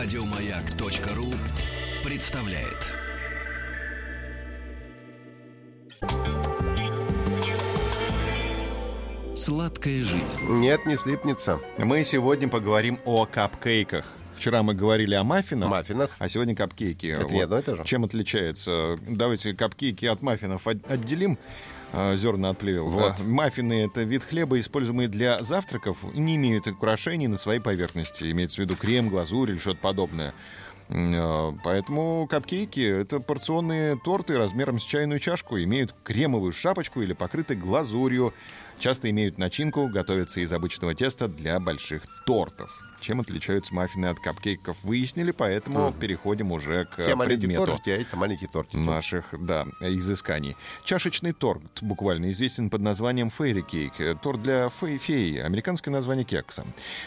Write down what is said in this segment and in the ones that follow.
Радиомаяк.ру представляет. Сладкая жизнь. Нет, не слипнется. Мы сегодня поговорим о капкейках. Вчера мы говорили о маффинах, Маффинах. а сегодня капкейки. Это не одно и то же? Чем отличается? Давайте капкейки от маффинов от- отделим. А, Зерна от плевел. Вот. А, Маффины — это вид хлеба, используемый для завтраков, не имеют украшений на своей поверхности. Имеется в виду крем, глазурь или что-то подобное. А, Поэтому капкейки — это порционные торты размером с чайную чашку, имеют кремовую шапочку или покрыты глазурью. Часто имеют начинку, готовятся из обычного теста для больших тортов. Чем отличаются маффины от капкейков, выяснили, поэтому переходим уже к маленькие предмету тортики, а эти маленькие тортики. наших, да, изысканий. Чашечный торт буквально известен под названием фейри кейк. Торт для фей- феи, американское название кекса.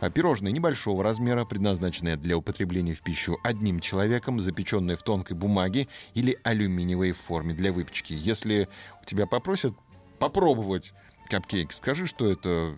А Пирожное небольшого размера, предназначенное для употребления в пищу одним человеком, запеченное в тонкой бумаге или алюминиевой форме для выпечки. Если у тебя попросят попробовать капкейк, скажи, что это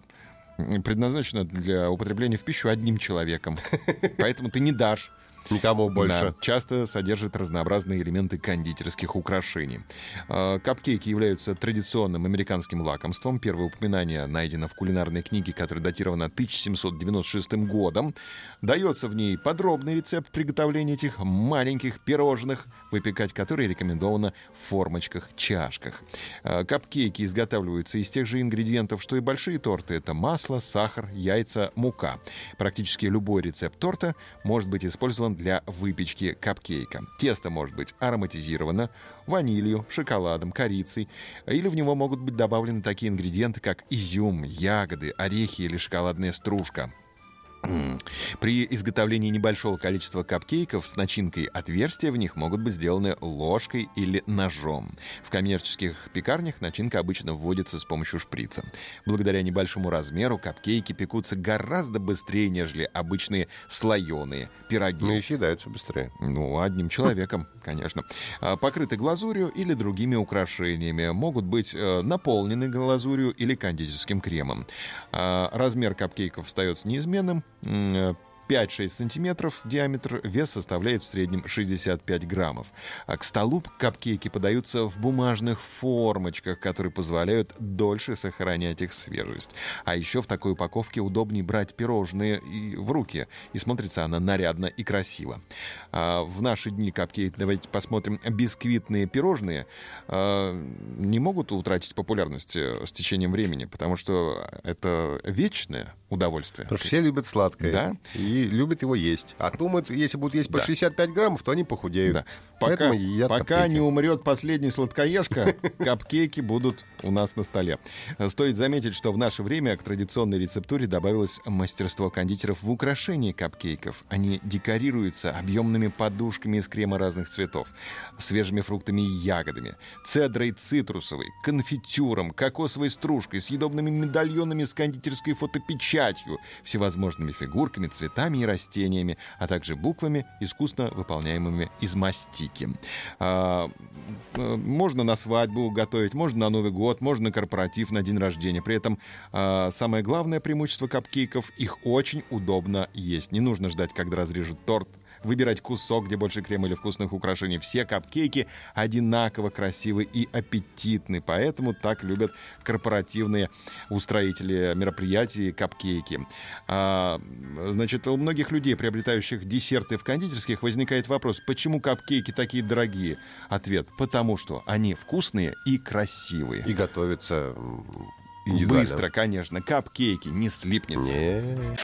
предназначено для употребления в пищу одним человеком. Поэтому ты не дашь. Никому Да, больше. часто содержит разнообразные элементы кондитерских украшений. Э, Капкейки являются традиционным американским лакомством. Первое упоминание найдено в кулинарной книге, которая датирована 1796 годом. Дается в ней подробный рецепт приготовления этих маленьких пирожных, выпекать которые рекомендовано в формочках, чашках. Э, Капкейки изготавливаются из тех же ингредиентов, что и большие торты. Это масло, сахар, яйца, мука. Практически любой рецепт торта может быть использован для выпечки капкейка. Тесто может быть ароматизировано ванилью, шоколадом, корицей, или в него могут быть добавлены такие ингредиенты, как изюм, ягоды, орехи или шоколадная стружка. При изготовлении небольшого количества капкейков с начинкой отверстия в них могут быть сделаны ложкой или ножом. В коммерческих пекарнях начинка обычно вводится с помощью шприца. Благодаря небольшому размеру капкейки пекутся гораздо быстрее, нежели обычные слоеные пироги. Ну и съедаются быстрее. Ну, одним человеком, конечно. А, Покрыты глазурью или другими украшениями. Могут быть э, наполнены глазурью или кондитерским кремом. А, Размер капкейков остается неизменным. 嗯5-6 сантиметров диаметр, вес составляет в среднем 65 граммов. А к столу капкейки подаются в бумажных формочках, которые позволяют дольше сохранять их свежесть. А еще в такой упаковке удобнее брать пирожные и в руки, и смотрится она нарядно и красиво. А в наши дни капкейки, давайте посмотрим, бисквитные пирожные а, не могут утратить популярность э, с течением времени, потому что это вечное удовольствие. Потому что все любят сладкое. Да. И любят его есть. А думают, если будут есть по Да. 65 граммов, то они похудеют. Да. Пока, пока капкейки. не умрет последний сладкоежка, капкейки будут у нас на столе. Стоит заметить, что в наше время к традиционной рецептуре добавилось мастерство кондитеров в украшении капкейков. Они декорируются объемными подушками из крема разных цветов, свежими фруктами и ягодами, цедрой цитрусовой, конфитюром, кокосовой стружкой, съедобными медальонами с кондитерской фотопечатью, всевозможными фигурками, цветами и растениями, а также буквами, искусно выполняемыми из мастики. А, э, можно на свадьбу готовить, можно на Новый год, можно на корпоратив, на день рождения. При этом а, самое главное преимущество капкейков — их очень удобно есть. Не нужно ждать, когда разрежут торт, выбирать кусок, где больше крема или вкусных украшений. Все капкейки одинаково красивы и аппетитны, поэтому так любят корпоративные устроители мероприятий капкейки. А, значит, у многих людей, приобретающих десерты в кондитерских, возникает вопрос, почему капкейки такие дорогие? Ответ, потому что они вкусные и красивые. И готовятся. Быстро, конечно, капкейки не слипнется. Не.